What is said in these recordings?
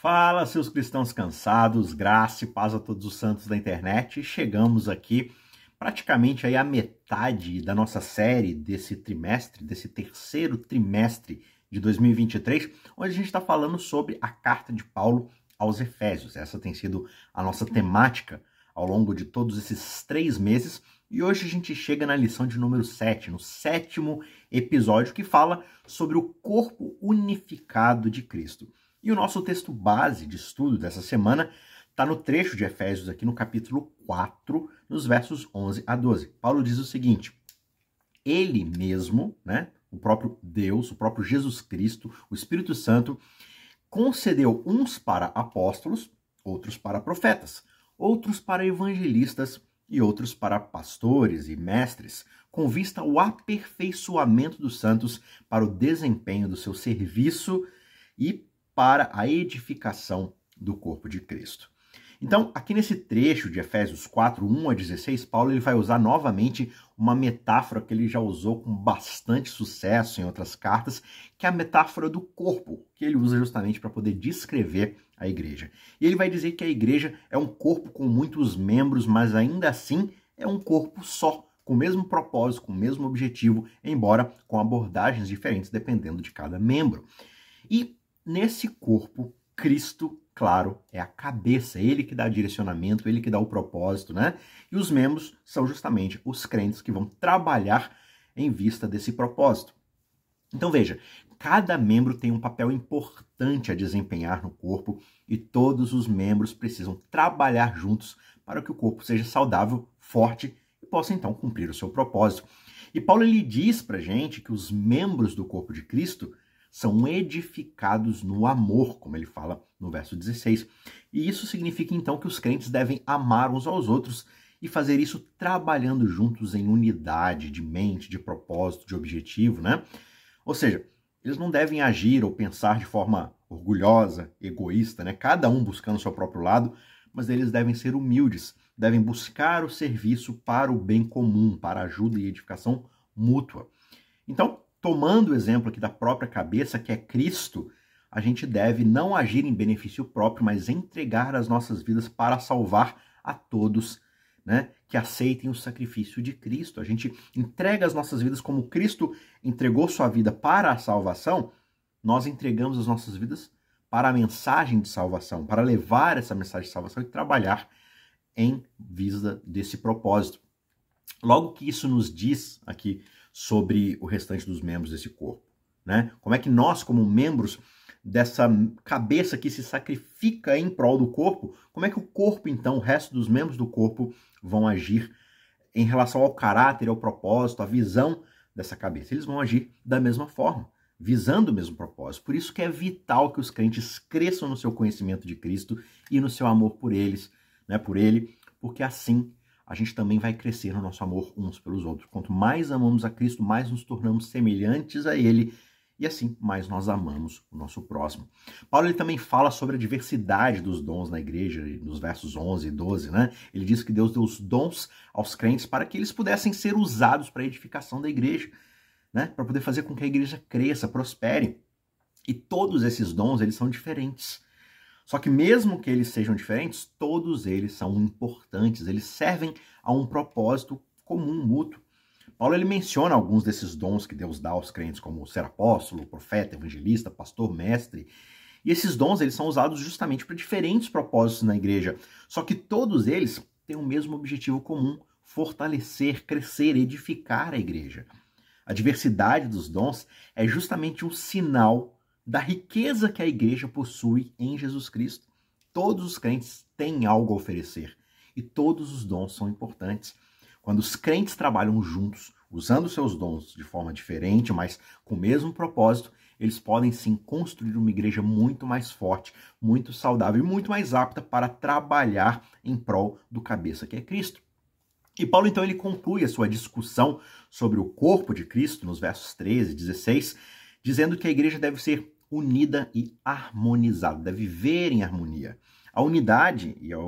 Fala, seus cristãos cansados, graça e paz a todos os santos da internet. Chegamos aqui praticamente aí a metade da nossa série desse trimestre, desse terceiro trimestre de 2023, onde a gente está falando sobre a carta de Paulo aos Efésios. Essa tem sido a nossa temática ao longo de todos esses três meses. E hoje a gente chega na lição de número 7, no sétimo episódio, que fala sobre o corpo unificado de Cristo. E o nosso texto base de estudo dessa semana está no trecho de Efésios, aqui no capítulo 4, nos versos 11 a 12. Paulo diz o seguinte: Ele mesmo, né, o próprio Deus, o próprio Jesus Cristo, o Espírito Santo, concedeu uns para apóstolos, outros para profetas, outros para evangelistas e outros para pastores e mestres, com vista ao aperfeiçoamento dos santos para o desempenho do seu serviço e para a edificação do corpo de Cristo. Então, aqui nesse trecho de Efésios 4, 1 a 16, Paulo ele vai usar novamente uma metáfora que ele já usou com bastante sucesso em outras cartas, que é a metáfora do corpo, que ele usa justamente para poder descrever a igreja. E ele vai dizer que a igreja é um corpo com muitos membros, mas ainda assim é um corpo só, com o mesmo propósito, com o mesmo objetivo, embora com abordagens diferentes dependendo de cada membro. E Nesse corpo, Cristo, claro, é a cabeça, é ele que dá direcionamento, ele que dá o propósito, né? E os membros são justamente os crentes que vão trabalhar em vista desse propósito. Então veja, cada membro tem um papel importante a desempenhar no corpo e todos os membros precisam trabalhar juntos para que o corpo seja saudável, forte e possa então cumprir o seu propósito. E Paulo ele diz para gente que os membros do corpo de Cristo são edificados no amor, como ele fala no verso 16. E isso significa então que os crentes devem amar uns aos outros e fazer isso trabalhando juntos em unidade de mente, de propósito, de objetivo, né? Ou seja, eles não devem agir ou pensar de forma orgulhosa, egoísta, né? Cada um buscando o seu próprio lado, mas eles devem ser humildes, devem buscar o serviço para o bem comum, para ajuda e edificação mútua. Então, tomando o exemplo aqui da própria cabeça, que é Cristo, a gente deve não agir em benefício próprio, mas entregar as nossas vidas para salvar a todos, né, que aceitem o sacrifício de Cristo. A gente entrega as nossas vidas como Cristo entregou sua vida para a salvação, nós entregamos as nossas vidas para a mensagem de salvação, para levar essa mensagem de salvação e trabalhar em vista desse propósito. Logo que isso nos diz aqui sobre o restante dos membros desse corpo. Né? Como é que nós, como membros dessa cabeça que se sacrifica em prol do corpo, como é que o corpo, então, o resto dos membros do corpo vão agir em relação ao caráter, ao propósito, à visão dessa cabeça? Eles vão agir da mesma forma, visando o mesmo propósito. Por isso que é vital que os crentes cresçam no seu conhecimento de Cristo e no seu amor por eles, né, por ele, porque assim a gente também vai crescer no nosso amor uns pelos outros. Quanto mais amamos a Cristo, mais nos tornamos semelhantes a Ele e assim mais nós amamos o nosso próximo. Paulo ele também fala sobre a diversidade dos dons na igreja, nos versos 11 e 12, né? Ele diz que Deus deu os dons aos crentes para que eles pudessem ser usados para a edificação da igreja, né? Para poder fazer com que a igreja cresça, prospere. E todos esses dons, eles são diferentes. Só que mesmo que eles sejam diferentes, todos eles são importantes, eles servem a um propósito comum, mútuo. Paulo ele menciona alguns desses dons que Deus dá aos crentes, como ser apóstolo, profeta, evangelista, pastor, mestre. E esses dons eles são usados justamente para diferentes propósitos na igreja. Só que todos eles têm o mesmo objetivo comum: fortalecer, crescer, edificar a igreja. A diversidade dos dons é justamente um sinal da riqueza que a igreja possui em Jesus Cristo. Todos os crentes têm algo a oferecer e todos os dons são importantes. Quando os crentes trabalham juntos, usando seus dons de forma diferente, mas com o mesmo propósito, eles podem sim construir uma igreja muito mais forte, muito saudável e muito mais apta para trabalhar em prol do cabeça que é Cristo. E Paulo então ele conclui a sua discussão sobre o corpo de Cristo nos versos 13 e 16, dizendo que a igreja deve ser unida e harmonizada, deve viver em harmonia. A unidade e a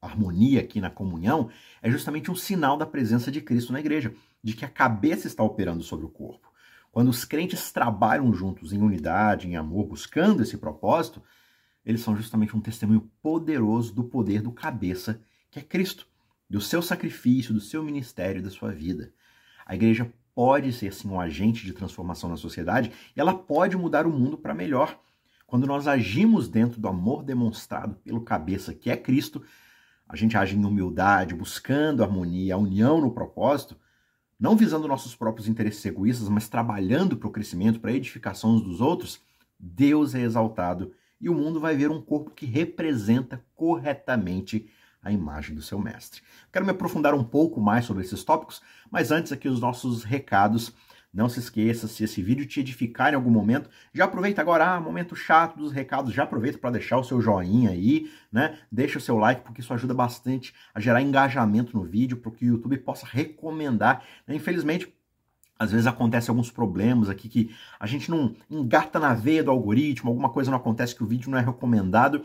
harmonia aqui na comunhão é justamente um sinal da presença de Cristo na igreja, de que a cabeça está operando sobre o corpo. Quando os crentes trabalham juntos em unidade, em amor, buscando esse propósito, eles são justamente um testemunho poderoso do poder do cabeça, que é Cristo, do seu sacrifício, do seu ministério, da sua vida. A igreja pode ser sim um agente de transformação na sociedade e ela pode mudar o mundo para melhor. Quando nós agimos dentro do amor demonstrado pelo cabeça, que é Cristo, a gente age em humildade, buscando harmonia, a união no propósito, não visando nossos próprios interesses egoístas, mas trabalhando para o crescimento, para a edificação uns dos outros, Deus é exaltado e o mundo vai ver um corpo que representa corretamente a imagem do seu mestre. Quero me aprofundar um pouco mais sobre esses tópicos, mas antes aqui os nossos recados. Não se esqueça, se esse vídeo te edificar em algum momento, já aproveita agora, ah, momento chato dos recados, já aproveita para deixar o seu joinha aí, né? Deixa o seu like, porque isso ajuda bastante a gerar engajamento no vídeo, para que o YouTube possa recomendar. Né? Infelizmente, às vezes acontece alguns problemas aqui que a gente não engata na veia do algoritmo, alguma coisa não acontece que o vídeo não é recomendado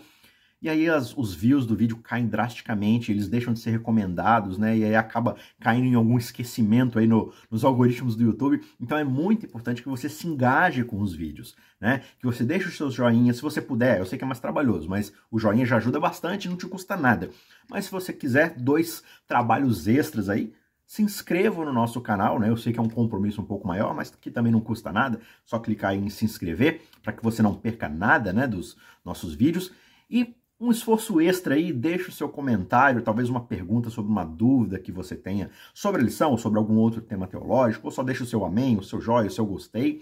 e aí as, os views do vídeo caem drasticamente, eles deixam de ser recomendados, né? E aí acaba caindo em algum esquecimento aí no, nos algoritmos do YouTube. Então é muito importante que você se engaje com os vídeos, né? Que você deixe os seus joinhas, se você puder. Eu sei que é mais trabalhoso, mas o joinha já ajuda bastante, não te custa nada. Mas se você quiser dois trabalhos extras aí, se inscreva no nosso canal, né? Eu sei que é um compromisso um pouco maior, mas que também não custa nada. Só clicar em se inscrever para que você não perca nada, né, dos nossos vídeos. E um esforço extra aí, deixe o seu comentário, talvez uma pergunta sobre uma dúvida que você tenha sobre a lição, ou sobre algum outro tema teológico, ou só deixe o seu amém, o seu joia, o seu gostei.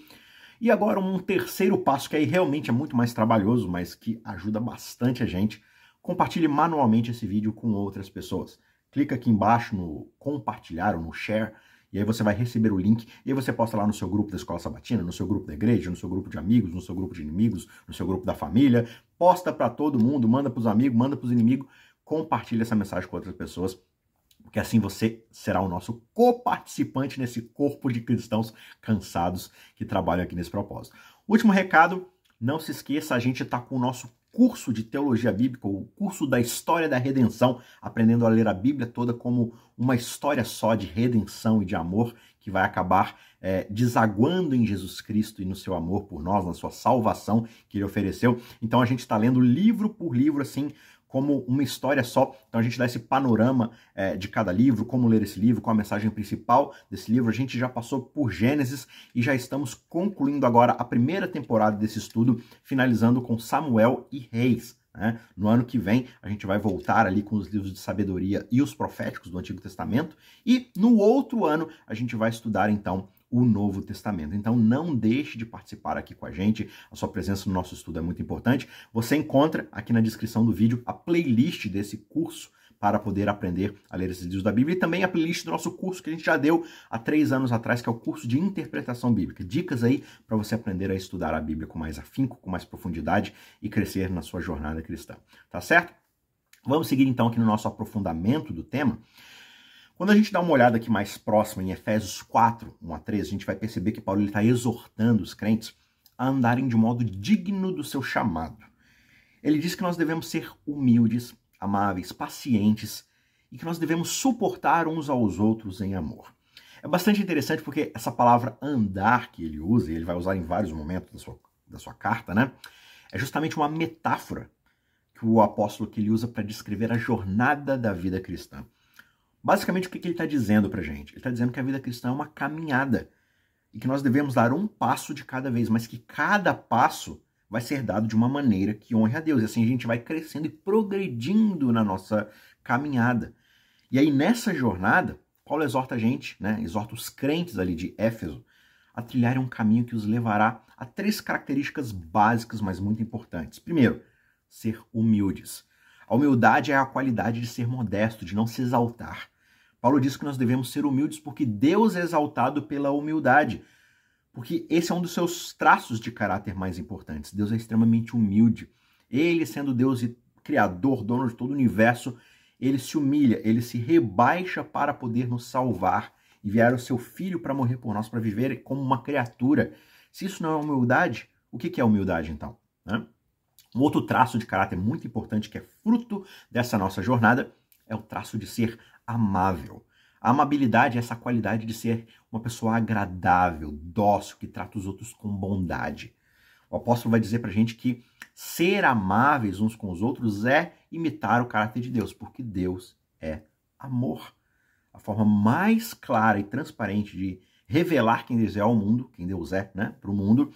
E agora um terceiro passo que aí realmente é muito mais trabalhoso, mas que ajuda bastante a gente. Compartilhe manualmente esse vídeo com outras pessoas. Clica aqui embaixo no compartilhar ou no share e aí você vai receber o link e aí você posta lá no seu grupo da escola sabatina, no seu grupo da igreja, no seu grupo de amigos, no seu grupo de inimigos, no seu grupo da família. Posta para todo mundo, manda para os amigos, manda para os inimigos, compartilha essa mensagem com outras pessoas, porque assim você será o nosso coparticipante nesse corpo de cristãos cansados que trabalham aqui nesse propósito. Último recado, não se esqueça, a gente está com o nosso curso de teologia bíblica, o curso da história da redenção, aprendendo a ler a Bíblia toda como uma história só de redenção e de amor que vai acabar é, desaguando em Jesus Cristo e no seu amor por nós, na sua salvação que ele ofereceu. Então a gente está lendo livro por livro, assim, como uma história só. Então a gente dá esse panorama é, de cada livro, como ler esse livro, qual a mensagem principal desse livro. A gente já passou por Gênesis e já estamos concluindo agora a primeira temporada desse estudo, finalizando com Samuel e Reis. Né? No ano que vem, a gente vai voltar ali com os livros de sabedoria e os proféticos do Antigo Testamento. E no outro ano, a gente vai estudar então o Novo Testamento. Então não deixe de participar aqui com a gente. A sua presença no nosso estudo é muito importante. Você encontra aqui na descrição do vídeo a playlist desse curso para poder aprender a ler esses livros da Bíblia e também a playlist do nosso curso que a gente já deu há três anos atrás, que é o curso de interpretação bíblica. Dicas aí para você aprender a estudar a Bíblia com mais afinco, com mais profundidade e crescer na sua jornada cristã. Tá certo? Vamos seguir então aqui no nosso aprofundamento do tema. Quando a gente dá uma olhada aqui mais próxima em Efésios 4, 1 a 3, a gente vai perceber que Paulo está exortando os crentes a andarem de modo digno do seu chamado. Ele diz que nós devemos ser humildes, amáveis, pacientes e que nós devemos suportar uns aos outros em amor. É bastante interessante porque essa palavra andar que ele usa, e ele vai usar em vários momentos da sua, da sua carta, né? É justamente uma metáfora que o apóstolo que ele usa para descrever a jornada da vida cristã. Basicamente, o que, ele está dizendo para gente? Ele está dizendo que a vida cristã é uma caminhada e que nós devemos dar um passo de cada vez, mas que cada passo vai ser dado de uma maneira que honre a Deus. E assim a gente vai crescendo e progredindo na nossa caminhada. E aí, nessa jornada, Paulo exorta a gente, né, exorta os crentes ali de Éfeso, a trilharem um caminho que os levará a três características básicas, mas muito importantes. Primeiro, ser humildes. A humildade é a qualidade de ser modesto, de não se exaltar. Paulo diz que nós devemos ser humildes porque Deus é exaltado pela humildade. Porque esse é um dos seus traços de caráter mais importantes. Deus é extremamente humilde. Ele, sendo Deus e Criador, dono de todo o universo, ele se humilha, ele se rebaixa para poder nos salvar. Enviar o seu filho para morrer por nós, para viver como uma criatura. Se isso não é humildade, o que é humildade então? Né? Um outro traço de caráter muito importante que é fruto dessa nossa jornada é o traço de ser amável. A amabilidade é essa qualidade de ser uma pessoa agradável, dócil, que trata os outros com bondade. O apóstolo vai dizer para a gente que ser amáveis uns com os outros é imitar o caráter de Deus, porque Deus é amor. A forma mais clara e transparente de revelar quem Deus é ao mundo, quem Deus é, né, para o mundo,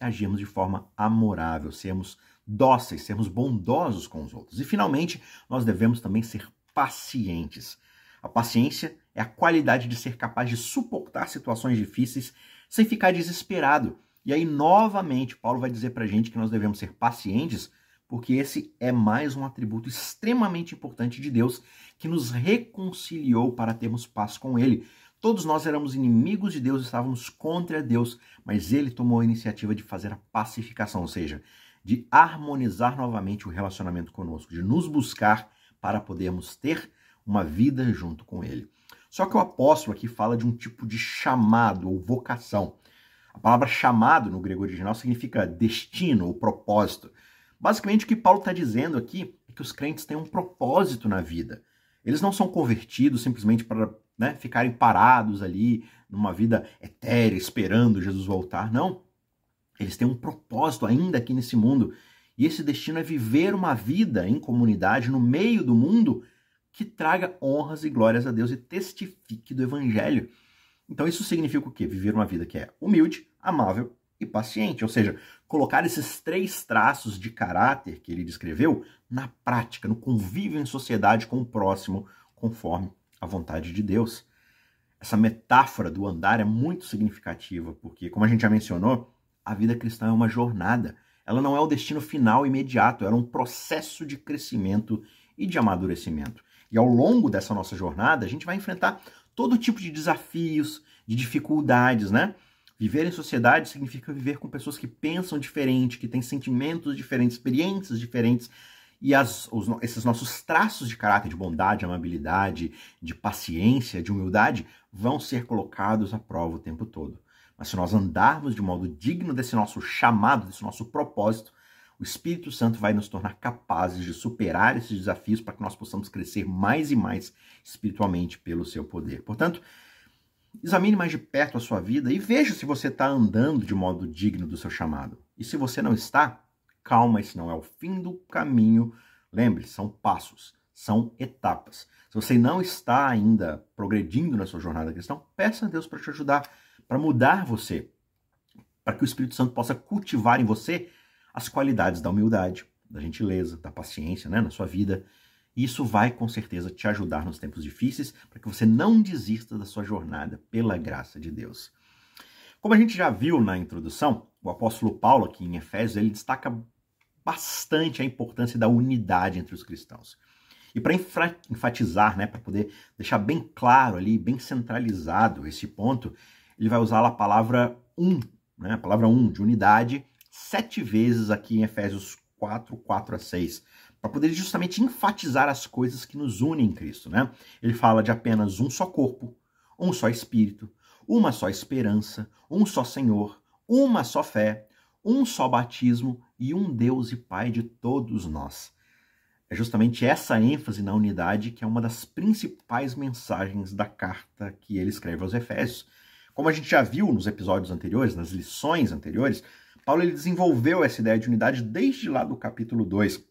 é agirmos de forma amorável, sermos dóceis, sermos bondosos com os outros. E finalmente, nós devemos também ser pacientes. A paciência é a qualidade de ser capaz de suportar situações difíceis sem ficar desesperado. E aí, novamente, Paulo vai dizer para a gente que nós devemos ser pacientes, porque esse é mais um atributo extremamente importante de Deus que nos reconciliou para termos paz com Ele. Todos nós éramos inimigos de Deus, estávamos contra Deus, mas Ele tomou a iniciativa de fazer a pacificação, ou seja, de harmonizar novamente o relacionamento conosco, de nos buscar para podermos ter uma vida junto com Ele. Só que o apóstolo aqui fala de um tipo de chamado ou vocação. A palavra chamado no grego original significa destino ou propósito. Basicamente, o que Paulo está dizendo aqui é que os crentes têm um propósito na vida. Eles não são convertidos simplesmente para né, ficarem parados ali numa vida etérea, esperando Jesus voltar. Não. Eles têm um propósito ainda aqui nesse mundo. E esse destino é viver uma vida em comunidade, no meio do mundo, que traga honras e glórias a Deus e testifique do Evangelho. Então isso significa o quê? Viver uma vida que é humilde, amável e paciente. Ou seja, colocar esses três traços de caráter que ele descreveu na prática, no convívio em sociedade com o próximo, conforme a vontade de Deus. Essa metáfora do andar é muito significativa, porque, como a gente já mencionou, a vida cristã é uma jornada. Ela não é o destino final imediato, ela é um processo de crescimento e de amadurecimento. E ao longo dessa nossa jornada, a gente vai enfrentar todo tipo de desafios, de dificuldades, né? Viver em sociedade significa viver com pessoas que pensam diferente, que têm sentimentos diferentes, experiências diferentes. E as, os, esses nossos traços de caráter, de bondade, amabilidade, de paciência, de humildade, vão ser colocados à prova o tempo todo. Mas se nós andarmos de modo digno desse nosso chamado, desse nosso propósito, o Espírito Santo vai nos tornar capazes de superar esses desafios para que nós possamos crescer mais e mais espiritualmente pelo seu poder. Portanto, examine mais de perto a sua vida e veja se você está andando de modo digno do seu chamado. E se você não está, calma, esse não é o fim do caminho. Lembre, são passos, são etapas. Se você não está ainda progredindo na sua jornada cristã, peça a Deus para te ajudar, para mudar você, para que o Espírito Santo possa cultivar em você as qualidades da humildade, da gentileza, da paciência né, na sua vida. E isso vai com certeza te ajudar nos tempos difíceis para que você não desista da sua jornada pela graça de Deus. Como a gente já viu na introdução, o apóstolo Paulo aqui em Efésios, ele destaca bastante a importância da unidade entre os cristãos. E para enfatizar, né, para poder deixar bem claro ali, bem centralizado esse ponto, ele vai usar a palavra um, né, a palavra um de unidade, sete vezes aqui em Efésios 4, 4 a 6, para poder justamente enfatizar as coisas que nos unem em Cristo. Né? Ele fala de apenas um só corpo, um só espírito, uma só esperança, um só Senhor, uma só fé, um só batismo e um Deus e Pai de todos nós. É justamente essa ênfase na unidade que é uma das principais mensagens da carta que ele escreve aos Efésios. Como a gente já viu nos episódios anteriores, nas lições anteriores, Paulo ele desenvolveu essa ideia de unidade desde lá do capítulo 2,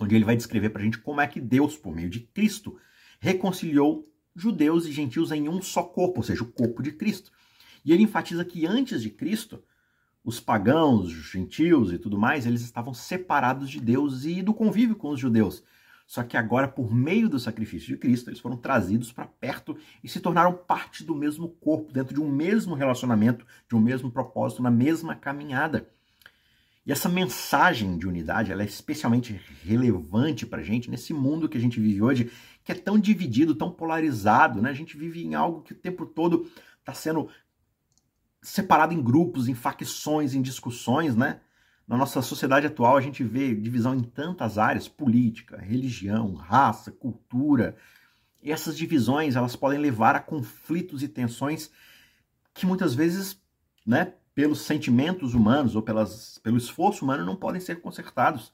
onde ele vai descrever para a gente como é que Deus, por meio de Cristo, reconciliou judeus e gentios em um só corpo, ou seja, o corpo de Cristo. E ele enfatiza que antes de Cristo, os pagãos, os gentios e tudo mais, eles estavam separados de Deus e do convívio com os judeus. Só que agora, por meio do sacrifício de Cristo, eles foram trazidos para perto e se tornaram parte do mesmo corpo, dentro de um mesmo relacionamento, de um mesmo propósito, na mesma caminhada. E essa mensagem de unidade ela é especialmente relevante para a gente nesse mundo que a gente vive hoje, que é tão dividido, tão polarizado. Né? A gente vive em algo que o tempo todo está sendo separado em grupos, em facções, em discussões, né? Na nossa sociedade atual, a gente vê divisão em tantas áreas: política, religião, raça, cultura. E essas divisões elas podem levar a conflitos e tensões que muitas vezes, né, pelos sentimentos humanos ou pelas, pelo esforço humano, não podem ser consertados.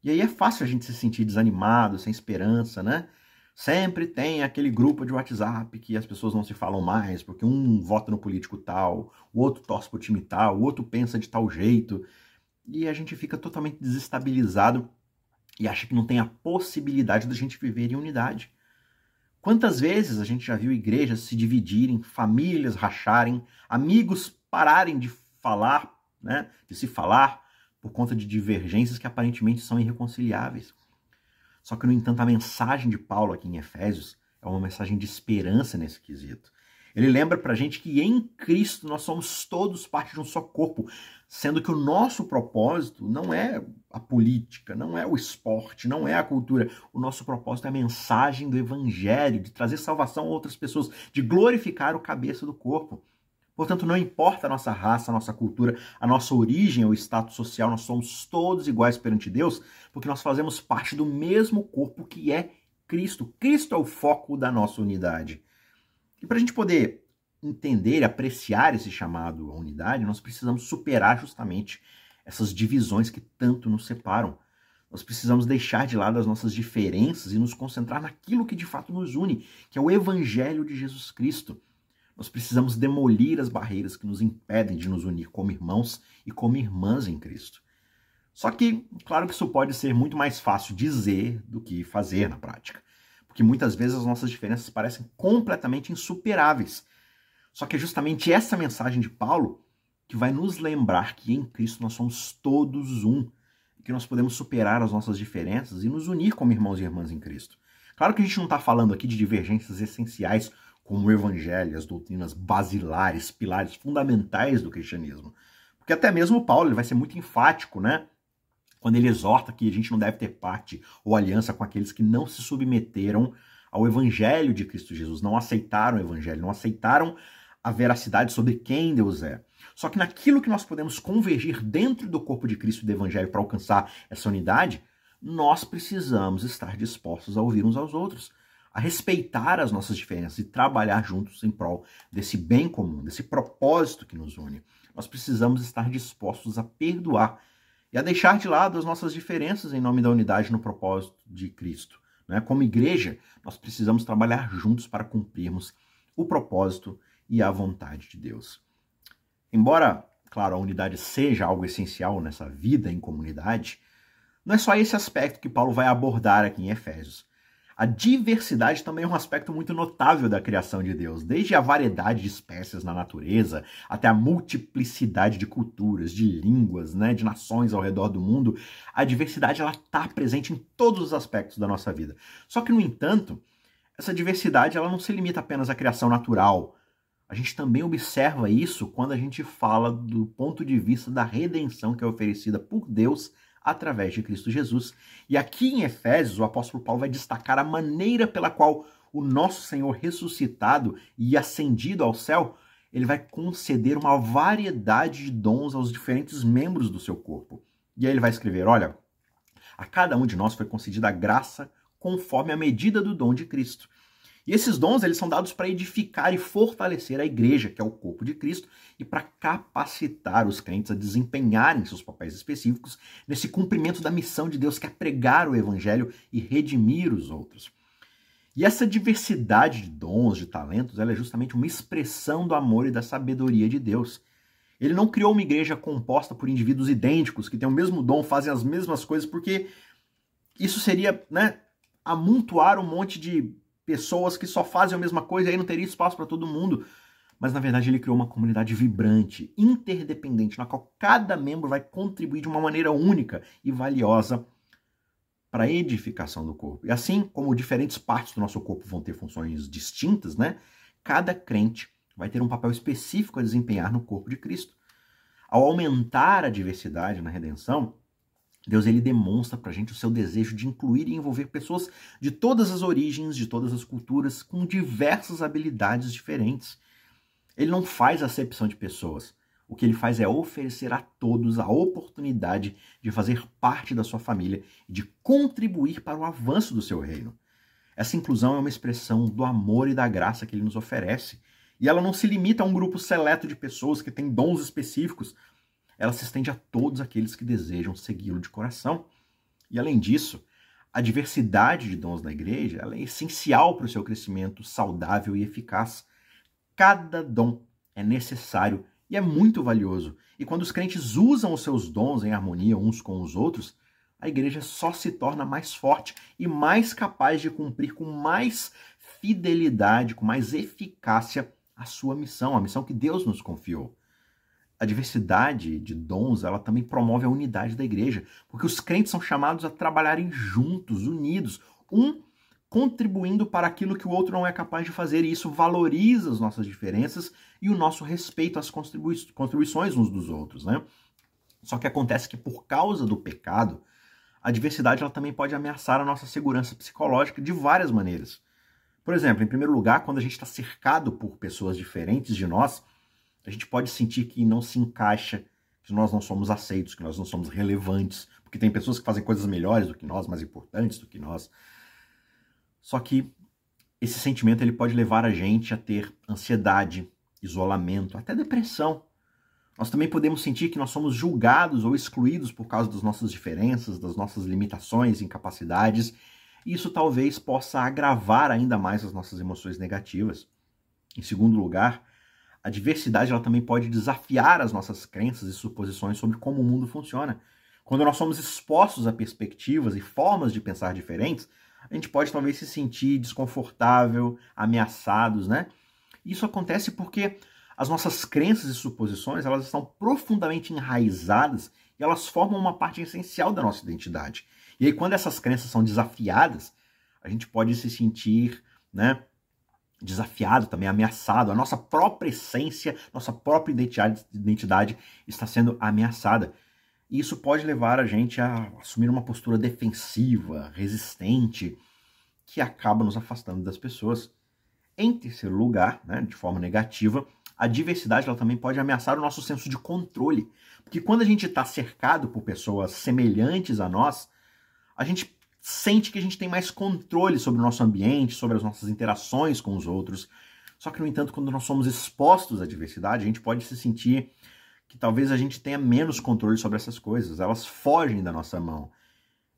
E aí é fácil a gente se sentir desanimado, sem esperança, né? Sempre tem aquele grupo de WhatsApp que as pessoas não se falam mais, porque um vota no político tal, o outro torce pro time tal, o outro pensa de tal jeito. E a gente fica totalmente desestabilizado e acha que não tem a possibilidade da gente viver em unidade. Quantas vezes a gente já viu igrejas se dividirem, famílias racharem, amigos pararem de falar, né, de se falar por conta de divergências que aparentemente são irreconciliáveis. Só que, no entanto, a mensagem de Paulo aqui em Efésios é uma mensagem de esperança nesse quesito. Ele lembra pra gente que em Cristo nós somos todos parte de um só corpo, sendo que o nosso propósito não é a política, não é o esporte, não é a cultura. O nosso propósito é a mensagem do evangelho, de trazer salvação a outras pessoas, de glorificar o cabeça do corpo. Portanto, não importa a nossa raça, a nossa cultura, a nossa origem ou status social, nós somos todos iguais perante Deus, porque nós fazemos parte do mesmo corpo que é Cristo. Cristo é o foco da nossa unidade. E para a gente poder entender e apreciar esse chamado à unidade, nós precisamos superar justamente essas divisões que tanto nos separam. Nós precisamos deixar de lado as nossas diferenças e nos concentrar naquilo que de fato nos une, que é o Evangelho de Jesus Cristo. Nós precisamos demolir as barreiras que nos impedem de nos unir como irmãos e como irmãs em Cristo. Só que, claro que isso pode ser muito mais fácil dizer do que fazer na prática porque muitas vezes as nossas diferenças parecem completamente insuperáveis. Só que é justamente essa mensagem de Paulo que vai nos lembrar que em Cristo nós somos todos um, e que nós podemos superar as nossas diferenças e nos unir como irmãos e irmãs em Cristo. Claro que a gente não está falando aqui de divergências essenciais como o Evangelho, as doutrinas basilares, pilares fundamentais do cristianismo. Porque até mesmo Paulo ele vai ser muito enfático, né? quando ele exorta que a gente não deve ter parte ou aliança com aqueles que não se submeteram ao evangelho de Cristo Jesus, não aceitaram o evangelho, não aceitaram a veracidade sobre quem Deus é. Só que naquilo que nós podemos convergir dentro do corpo de Cristo e do evangelho para alcançar essa unidade, nós precisamos estar dispostos a ouvir uns aos outros, a respeitar as nossas diferenças e trabalhar juntos em prol desse bem comum, desse propósito que nos une. Nós precisamos estar dispostos a perdoar e a deixar de lado as nossas diferenças em nome da unidade no propósito de Cristo. Né? Como igreja, nós precisamos trabalhar juntos para cumprirmos o propósito e a vontade de Deus. Embora, claro, a unidade seja algo essencial nessa vida em comunidade, não é só esse aspecto que Paulo vai abordar aqui em Efésios. A diversidade também é um aspecto muito notável da criação de Deus, desde a variedade de espécies na natureza até a multiplicidade de culturas, de línguas, né, de nações ao redor do mundo. A diversidade ela está presente em todos os aspectos da nossa vida. Só que, no entanto, essa diversidade ela não se limita apenas à criação natural. A gente também observa isso quando a gente fala do ponto de vista da redenção que é oferecida por Deus através de Cristo Jesus. E aqui em Efésios, o apóstolo Paulo vai destacar a maneira pela qual o nosso Senhor ressuscitado e ascendido ao céu, ele vai conceder uma variedade de dons aos diferentes membros do seu corpo. E aí ele vai escrever: olha, a cada um de nós foi concedida a graça conforme a medida do dom de Cristo. E esses dons eles são dados para edificar e fortalecer a igreja, que é o corpo de Cristo, e para capacitar os crentes a desempenharem seus papéis específicos nesse cumprimento da missão de Deus, que é pregar o evangelho e redimir os outros. E essa diversidade de dons, de talentos, ela é justamente uma expressão do amor e da sabedoria de Deus. Ele não criou uma igreja composta por indivíduos idênticos, que têm o mesmo dom, fazem as mesmas coisas, porque isso seria né, amontoar um monte de pessoas que só fazem a mesma coisa e aí não teria espaço para todo mundo. Mas na verdade ele criou uma comunidade vibrante, interdependente, na qual cada membro vai contribuir de uma maneira única e valiosa para a edificação do corpo. E assim como diferentes partes do nosso corpo vão ter funções distintas, né? Cada crente vai ter um papel específico a desempenhar no corpo de Cristo. Ao aumentar a diversidade na redenção, Deus ele demonstra para a gente o seu desejo de incluir e envolver pessoas de todas as origens, de todas as culturas, com diversas habilidades diferentes. Ele não faz acepção de pessoas. O que ele faz é oferecer a todos a oportunidade de fazer parte da sua família e de contribuir para o avanço do seu reino. Essa inclusão é uma expressão do amor e da graça que ele nos oferece. E ela não se limita a um grupo seleto de pessoas que têm dons específicos, ela se estende a todos aqueles que desejam segui-lo de coração. E além disso, a diversidade de dons da igreja é essencial para o seu crescimento saudável e eficaz. Cada dom é necessário E é muito valioso. E quando os crentes usam os seus dons em harmonia uns com os outros, a igreja só se torna mais forte e mais capaz de cumprir com mais fidelidade, com mais eficácia a sua missão, a missão que Deus nos confiou. A diversidade de dons, ela também promove a unidade da igreja, porque os crentes são chamados a trabalharem juntos, unidos, um contribuindo para aquilo que o outro não é capaz de fazer, e isso valoriza as nossas diferenças e o nosso respeito às contribui contribuições uns dos outros, né? Só que acontece que por causa do pecado, a diversidade ela também pode ameaçar a nossa segurança psicológica de várias maneiras. Por exemplo, em primeiro lugar, quando a gente está cercado por pessoas diferentes de nós, a gente pode sentir que não se encaixa, que nós não somos aceitos, que nós não somos relevantes, porque tem pessoas que fazem coisas melhores do que nós, mais importantes do que nós. Só que esse sentimento ele pode levar a gente a ter ansiedade, isolamento, até depressão. Nós também podemos sentir que nós somos julgados ou excluídos por causa das nossas diferenças, das nossas limitações, incapacidades, e isso talvez possa agravar ainda mais as nossas emoções negativas. Em segundo lugar, a diversidade ela também pode desafiar as nossas crenças e suposições sobre como o mundo funciona. Quando nós somos expostos a perspectivas e formas de pensar diferentes, a gente pode talvez se sentir desconfortável, ameaçados, né? Isso acontece porque as nossas crenças e suposições, elas estão profundamente enraizadas e elas formam uma parte essencial da nossa identidade. E aí quando essas crenças são desafiadas, a gente pode se sentir, né, desafiado também, ameaçado. A nossa própria essência, nossa própria identidade, está sendo ameaçada. E isso pode levar a gente a assumir uma postura defensiva, resistente, que acaba nos afastando das pessoas. Em terceiro lugar, né, de forma negativa, a diversidade ela também pode ameaçar o nosso senso de controle. Porque quando a gente está cercado por pessoas semelhantes a nós, a gente sente que a gente tem mais controle sobre o nosso ambiente, sobre as nossas interações com os outros. Só que, no entanto, quando nós somos expostos à diversidade, a gente pode se sentir que talvez a gente tenha menos controle sobre essas coisas, elas fogem da nossa mão.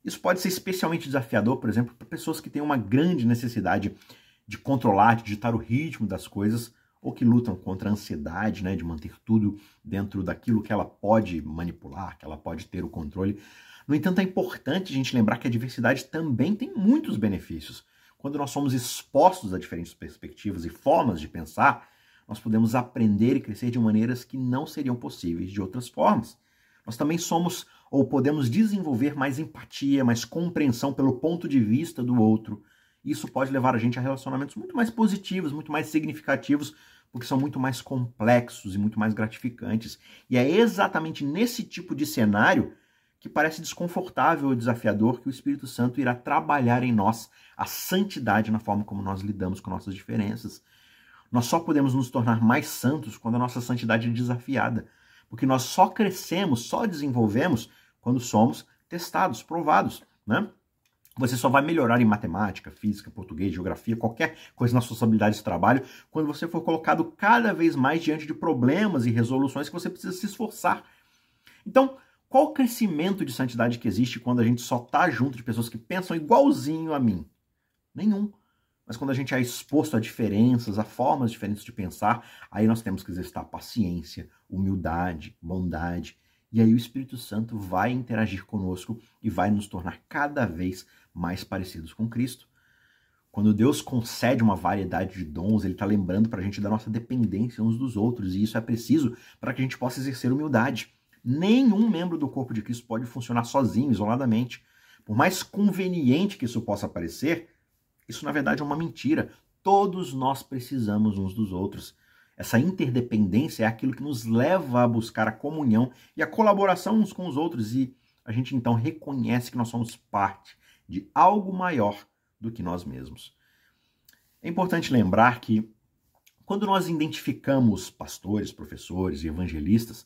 Isso pode ser especialmente desafiador, por exemplo, para pessoas que têm uma grande necessidade de controlar, de ditar o ritmo das coisas, ou que lutam contra a ansiedade, né, de manter tudo dentro daquilo que ela pode manipular, que ela pode ter o controle. No entanto, é importante a gente lembrar que a diversidade também tem muitos benefícios. Quando nós somos expostos a diferentes perspectivas e formas de pensar, nós podemos aprender e crescer de maneiras que não seriam possíveis de outras formas. Nós também somos ou podemos desenvolver mais empatia, mais compreensão pelo ponto de vista do outro. Isso pode levar a gente a relacionamentos muito mais positivos, muito mais significativos, porque são muito mais complexos e muito mais gratificantes. E é exatamente nesse tipo de cenário que parece desconfortável ou desafiador que o Espírito Santo irá trabalhar em nós a santidade na forma como nós lidamos com nossas diferenças. Nós só podemos nos tornar mais santos quando a nossa santidade é desafiada, porque nós só crescemos, só desenvolvemos quando somos testados, provados, né? Você só vai melhorar em matemática, física, português, geografia, qualquer coisa nas suas habilidades de trabalho, quando você for colocado cada vez mais diante de problemas e resoluções que você precisa se esforçar. Então, qual o crescimento de santidade que existe quando a gente só está junto de pessoas que pensam igualzinho a mim? Nenhum. Mas quando a gente é exposto a diferenças, a formas diferentes de pensar, aí nós temos que exercitar paciência, humildade, bondade. E aí o Espírito Santo vai interagir conosco e vai nos tornar cada vez mais parecidos com Cristo. Quando Deus concede uma variedade de dons, Ele está lembrando para a gente da nossa dependência uns dos outros, e isso é preciso para que a gente possa exercer humildade. Nenhum membro do corpo de Cristo pode funcionar sozinho, isoladamente. Por mais conveniente que isso possa parecer, isso, na verdade, é uma mentira. Todos nós precisamos uns dos outros. Essa interdependência é aquilo que nos leva a buscar a comunhão e a colaboração uns com os outros, e a gente então reconhece que nós somos parte de algo maior do que nós mesmos. É importante lembrar que quando nós identificamos pastores, professores e evangelistas,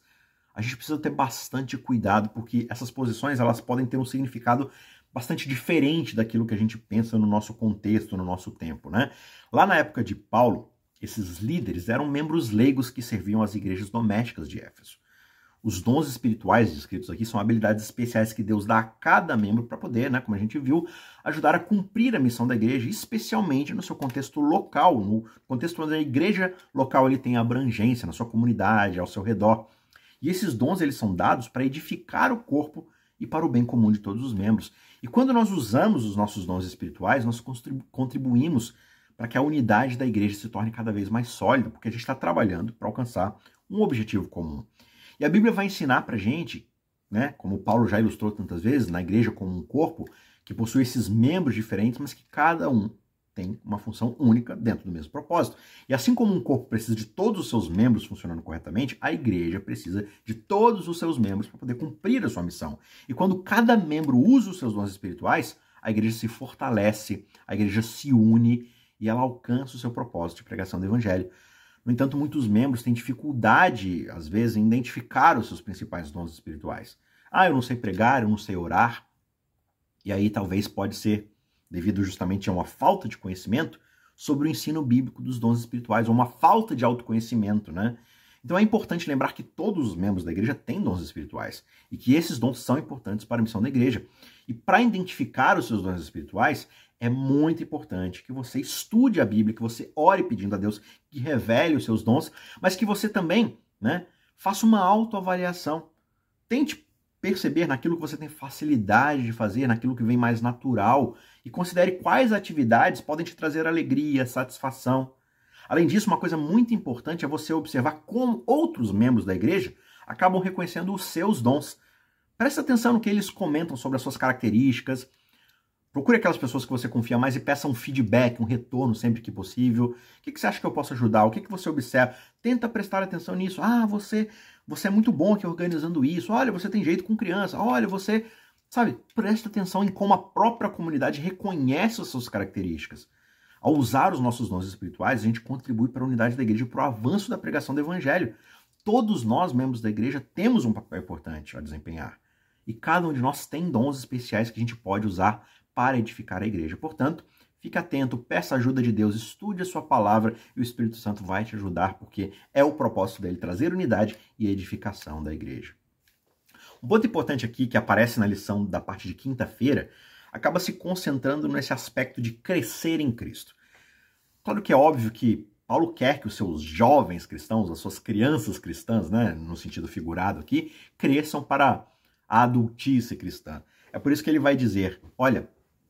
a gente precisa ter bastante cuidado porque essas posições elas podem ter um significado bastante diferente daquilo que a gente pensa no nosso contexto, no nosso tempo, né? Lá na época de Paulo, esses líderes eram membros leigos que serviam às igrejas domésticas de Éfeso. Os dons espirituais descritos aqui são habilidades especiais que Deus dá a cada membro para poder, né, como a gente viu, ajudar a cumprir a missão da igreja, especialmente no seu contexto local, no contexto onde a igreja local ele tem abrangência na sua comunidade, ao seu redor. E esses dons eles são dados para edificar o corpo e para o bem comum de todos os membros. E quando nós usamos os nossos dons espirituais, nós contribuímos para que a unidade da igreja se torne cada vez mais sólida, porque a gente está trabalhando para alcançar um objetivo comum. E a Bíblia vai ensinar para a gente, né, como Paulo já ilustrou tantas vezes, na igreja como um corpo que possui esses membros diferentes, mas que cada um tem uma função única dentro do mesmo propósito. E assim como um corpo precisa de todos os seus membros funcionando corretamente, a igreja precisa de todos os seus membros para poder cumprir a sua missão. E quando cada membro usa os seus dons espirituais, a igreja se fortalece, a igreja se une e ela alcança o seu propósito de pregação do evangelho. No entanto, muitos membros têm dificuldade, às vezes, em identificar os seus principais dons espirituais. Ah, eu não sei pregar, eu não sei orar. E aí talvez pode ser devido justamente a uma falta de conhecimento sobre o ensino bíblico dos dons espirituais, ou uma falta de autoconhecimento, né? Então é importante lembrar que todos os membros da igreja têm dons espirituais e que esses dons são importantes para a missão da igreja. E para identificar os seus dons espirituais, é muito importante que você estude a Bíblia, que você ore pedindo a Deus que revele os seus dons, mas que você também, né, faça uma autoavaliação. Tente perceber naquilo que você tem facilidade de fazer, naquilo que vem mais natural e considere quais atividades podem te trazer alegria, satisfação. Além disso, uma coisa muito importante é você observar como outros membros da igreja acabam reconhecendo os seus dons. Preste atenção no que eles comentam sobre as suas características. Procure aquelas pessoas que você confia mais e peça um feedback, um retorno sempre que possível. O que, você acha que eu posso ajudar? O que, que você observa? Tenta prestar atenção nisso. Ah, você você é muito bom aqui organizando isso. Olha, você tem jeito com criança. Olha, você. Sabe, presta atenção em como a própria comunidade reconhece as suas características. Ao usar os nossos dons espirituais, a gente contribui para a unidade da igreja e para o avanço da pregação do evangelho. Todos nós, membros da igreja, temos um papel importante a desempenhar. E cada um de nós tem dons especiais que a gente pode usar para edificar a igreja. Portanto, Fique atento, peça ajuda de Deus, estude a sua palavra e o Espírito Santo vai te ajudar, porque é o propósito dele trazer unidade e edificação da igreja. Um ponto importante aqui que aparece na lição da parte de quinta-feira acaba se concentrando nesse aspecto de crescer em Cristo. Claro que é óbvio que Paulo quer que os seus jovens cristãos, as suas crianças cristãs, né, no sentido figurado aqui, cresçam para a adultice cristã. É por isso que ele vai dizer: olha,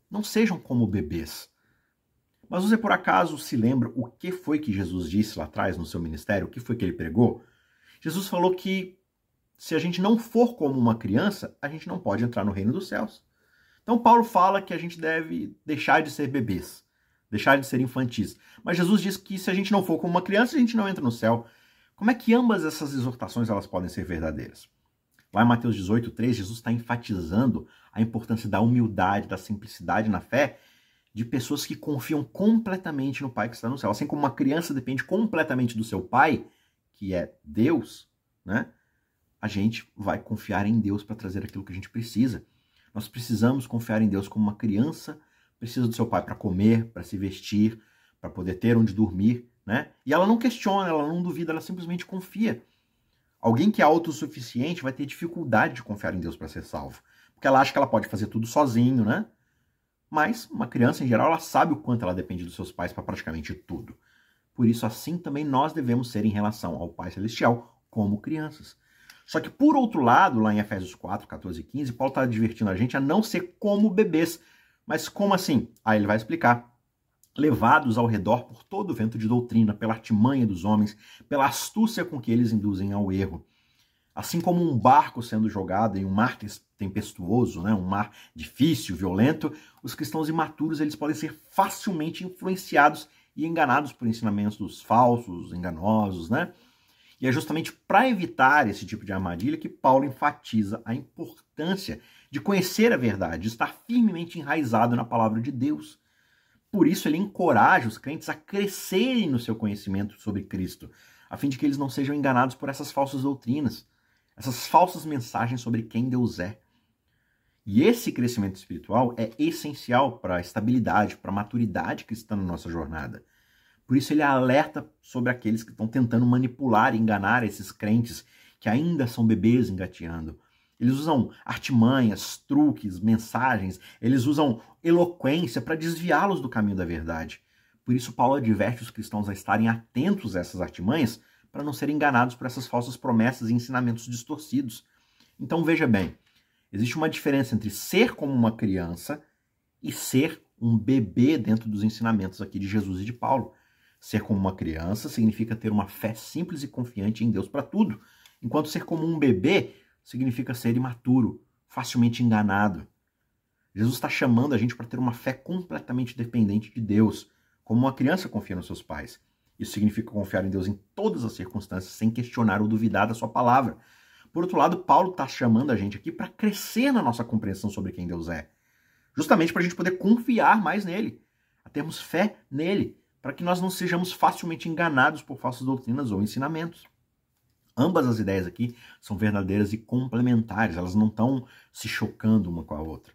não sejam como bebês mas você por acaso se lembra o que foi que Jesus disse lá atrás no seu ministério? O que foi que ele pregou? Jesus falou que se a gente não for como uma criança, a gente não pode entrar no reino dos céus. Então Paulo fala que a gente deve deixar de ser bebês, deixar de ser infantis. Mas Jesus diz que se a gente não for como uma criança, a gente não entra no céu. Como é que ambas essas exortações elas podem ser verdadeiras? Lá em Mateus 18, 3, Jesus está enfatizando a importância da humildade, da simplicidade na fé de pessoas que confiam completamente no Pai que está no céu. Assim como uma criança depende completamente do seu pai, que é Deus, né? A gente vai confiar em Deus para trazer aquilo que a gente precisa. Nós precisamos confiar em Deus como uma criança precisa do seu pai para comer, para se vestir, para poder ter onde dormir, né? E ela não questiona, ela não duvida, ela simplesmente confia. Alguém que é autossuficiente vai ter dificuldade de confiar em Deus para ser salvo, porque ela acha que ela pode fazer tudo sozinho, né? Mas uma criança, em geral, ela sabe o quanto ela depende dos seus pais para praticamente tudo. Por isso, assim também nós devemos ser em relação ao Pai Celestial, como crianças. Só que, por outro lado, lá em Efésios 4, 14 e 15, Paulo está divertindo a gente a não ser como bebês. Mas como assim? Aí ele vai explicar. Levados ao redor por todo o vento de doutrina, pela artimanha dos homens, pela astúcia com que eles induzem ao erro Assim como um barco sendo jogado em um mar tempestuoso, né, um mar difícil, violento, os cristãos imaturos eles podem ser facilmente influenciados e enganados por ensinamentos falsos, enganosos, né? E é justamente para evitar esse tipo de armadilha que Paulo enfatiza a importância de conhecer a verdade, de estar firmemente enraizado na palavra de Deus. Por isso ele encoraja os crentes a crescerem no seu conhecimento sobre Cristo, a fim de que eles não sejam enganados por essas falsas doutrinas essas falsas mensagens sobre quem Deus é. E esse crescimento espiritual é essencial para a estabilidade, para a maturidade cristã na nossa jornada. Por isso ele alerta sobre aqueles que estão tentando manipular e enganar esses crentes que ainda são bebês engateando. Eles usam artimanhas, truques, mensagens, eles usam eloquência para desviá-los do caminho da verdade. Por isso, Paulo adverte os cristãos a estarem atentos a essas artimanhas para não serem enganados por essas falsas promessas e ensinamentos distorcidos. Então veja bem, existe uma diferença entre ser como uma criança e ser um bebê dentro dos ensinamentos aqui de Jesus e de Paulo. Ser como uma criança significa ter uma fé simples e confiante em Deus para tudo, enquanto ser como um bebê significa ser imaturo, facilmente enganado. Jesus está chamando a gente para ter uma fé completamente dependente de Deus, como uma criança confia nos seus pais. Isso significa confiar em Deus em todas as circunstâncias, sem questionar ou duvidar da sua palavra. Por outro lado, Paulo está chamando a gente aqui para crescer na nossa compreensão sobre quem Deus é. Justamente para a gente poder confiar mais nele, a termos fé nele, para que nós não sejamos facilmente enganados por falsas doutrinas ou ensinamentos. Ambas as ideias aqui são verdadeiras e complementares, elas não estão se chocando uma com a outra.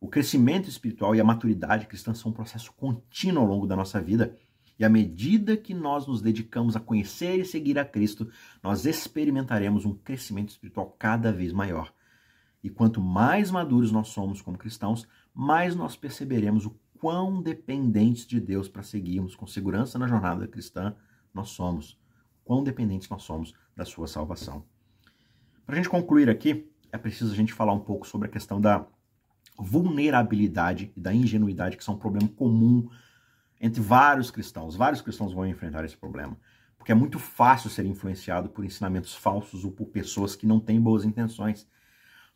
O crescimento espiritual e a maturidade cristã são um processo contínuo ao longo da nossa vida. E à medida que nós nos dedicamos a conhecer e seguir a Cristo, nós experimentaremos um crescimento espiritual cada vez maior. E quanto mais maduros nós somos como cristãos, mais nós perceberemos o quão dependentes de Deus para seguirmos com segurança na jornada cristã nós somos quão dependentes nós somos da sua salvação. Para a gente concluir aqui, é preciso a gente falar um pouco sobre a questão da vulnerabilidade e da ingenuidade, que são um problema comum entre vários cristãos. Vários cristãos vão enfrentar esse problema, porque é muito fácil ser influenciado por ensinamentos falsos ou por pessoas que não têm boas intenções.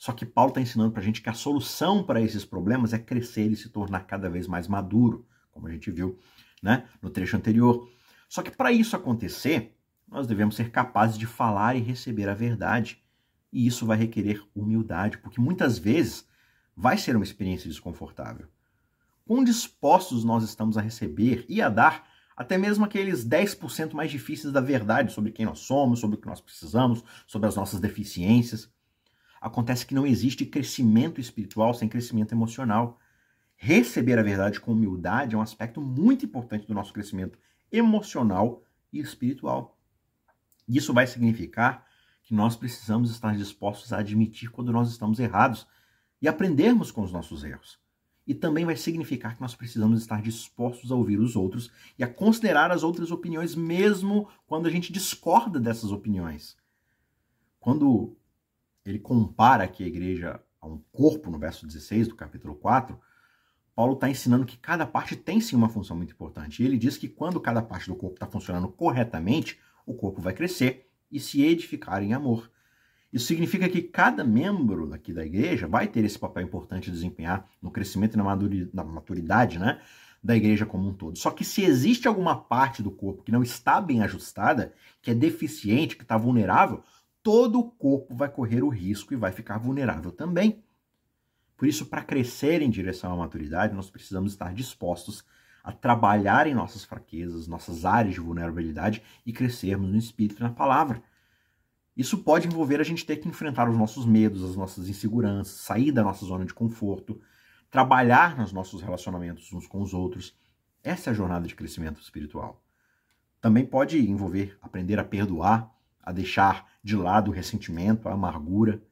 Só que Paulo está ensinando para a gente que a solução para esses problemas é crescer e se tornar cada vez mais maduro, como a gente viu né, no trecho anterior. Só que para isso acontecer, nós devemos ser capazes de falar e receber a verdade. E isso vai requerer humildade, porque muitas vezes vai ser uma experiência desconfortável. Quão dispostos nós estamos a receber e a dar até mesmo aqueles 10% mais difíceis da verdade sobre quem nós somos, sobre o que nós precisamos, sobre as nossas deficiências. Acontece que não existe crescimento espiritual sem crescimento emocional. Receber a verdade com humildade é um aspecto muito importante do nosso crescimento emocional e espiritual. Isso vai significar que nós precisamos estar dispostos a admitir quando nós estamos errados e aprendermos com os nossos erros. E também vai significar que nós precisamos estar dispostos a ouvir os outros e a considerar as outras opiniões, mesmo quando a gente discorda dessas opiniões. Quando ele compara aqui a igreja a um corpo, no verso 16 do capítulo 4, Paulo está ensinando que cada parte tem sim uma função muito importante. E ele diz que quando cada parte do corpo está funcionando corretamente, o corpo vai crescer e se edificar em amor. Isso significa que cada membro aqui da igreja vai ter esse papel importante a desempenhar no crescimento e na maturidade né, da igreja como um todo. Só que se existe alguma parte do corpo que não está bem ajustada, que é deficiente, que está vulnerável, todo o corpo vai correr o risco e vai ficar vulnerável também. Por isso, para crescer em direção à maturidade, nós precisamos estar dispostos a trabalhar em nossas fraquezas, nossas áreas de vulnerabilidade e crescermos no espírito e na palavra. Isso pode envolver a gente ter que enfrentar os nossos medos, as nossas inseguranças, sair da nossa zona de conforto, trabalhar nos nossos relacionamentos uns com os outros. Essa é a jornada de crescimento espiritual. Também pode envolver aprender a perdoar, a deixar de lado o ressentimento, a amargura.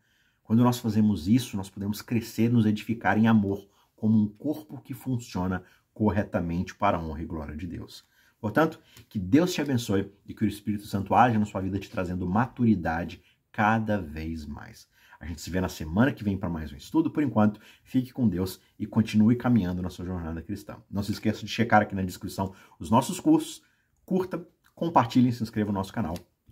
Quando nós fazemos isso, nós podemos crescer, nos edificar em amor, como um corpo que funciona corretamente para a honra e glória de Deus. Portanto, que Deus te abençoe e que o Espírito Santo age na sua vida te trazendo maturidade cada vez mais. A gente se vê na semana que vem para mais um estudo. Por enquanto, fique com Deus e continue caminhando na sua jornada cristã. Não se esqueça de checar aqui na descrição os nossos cursos. Curta, compartilhe e se inscreva no nosso canal.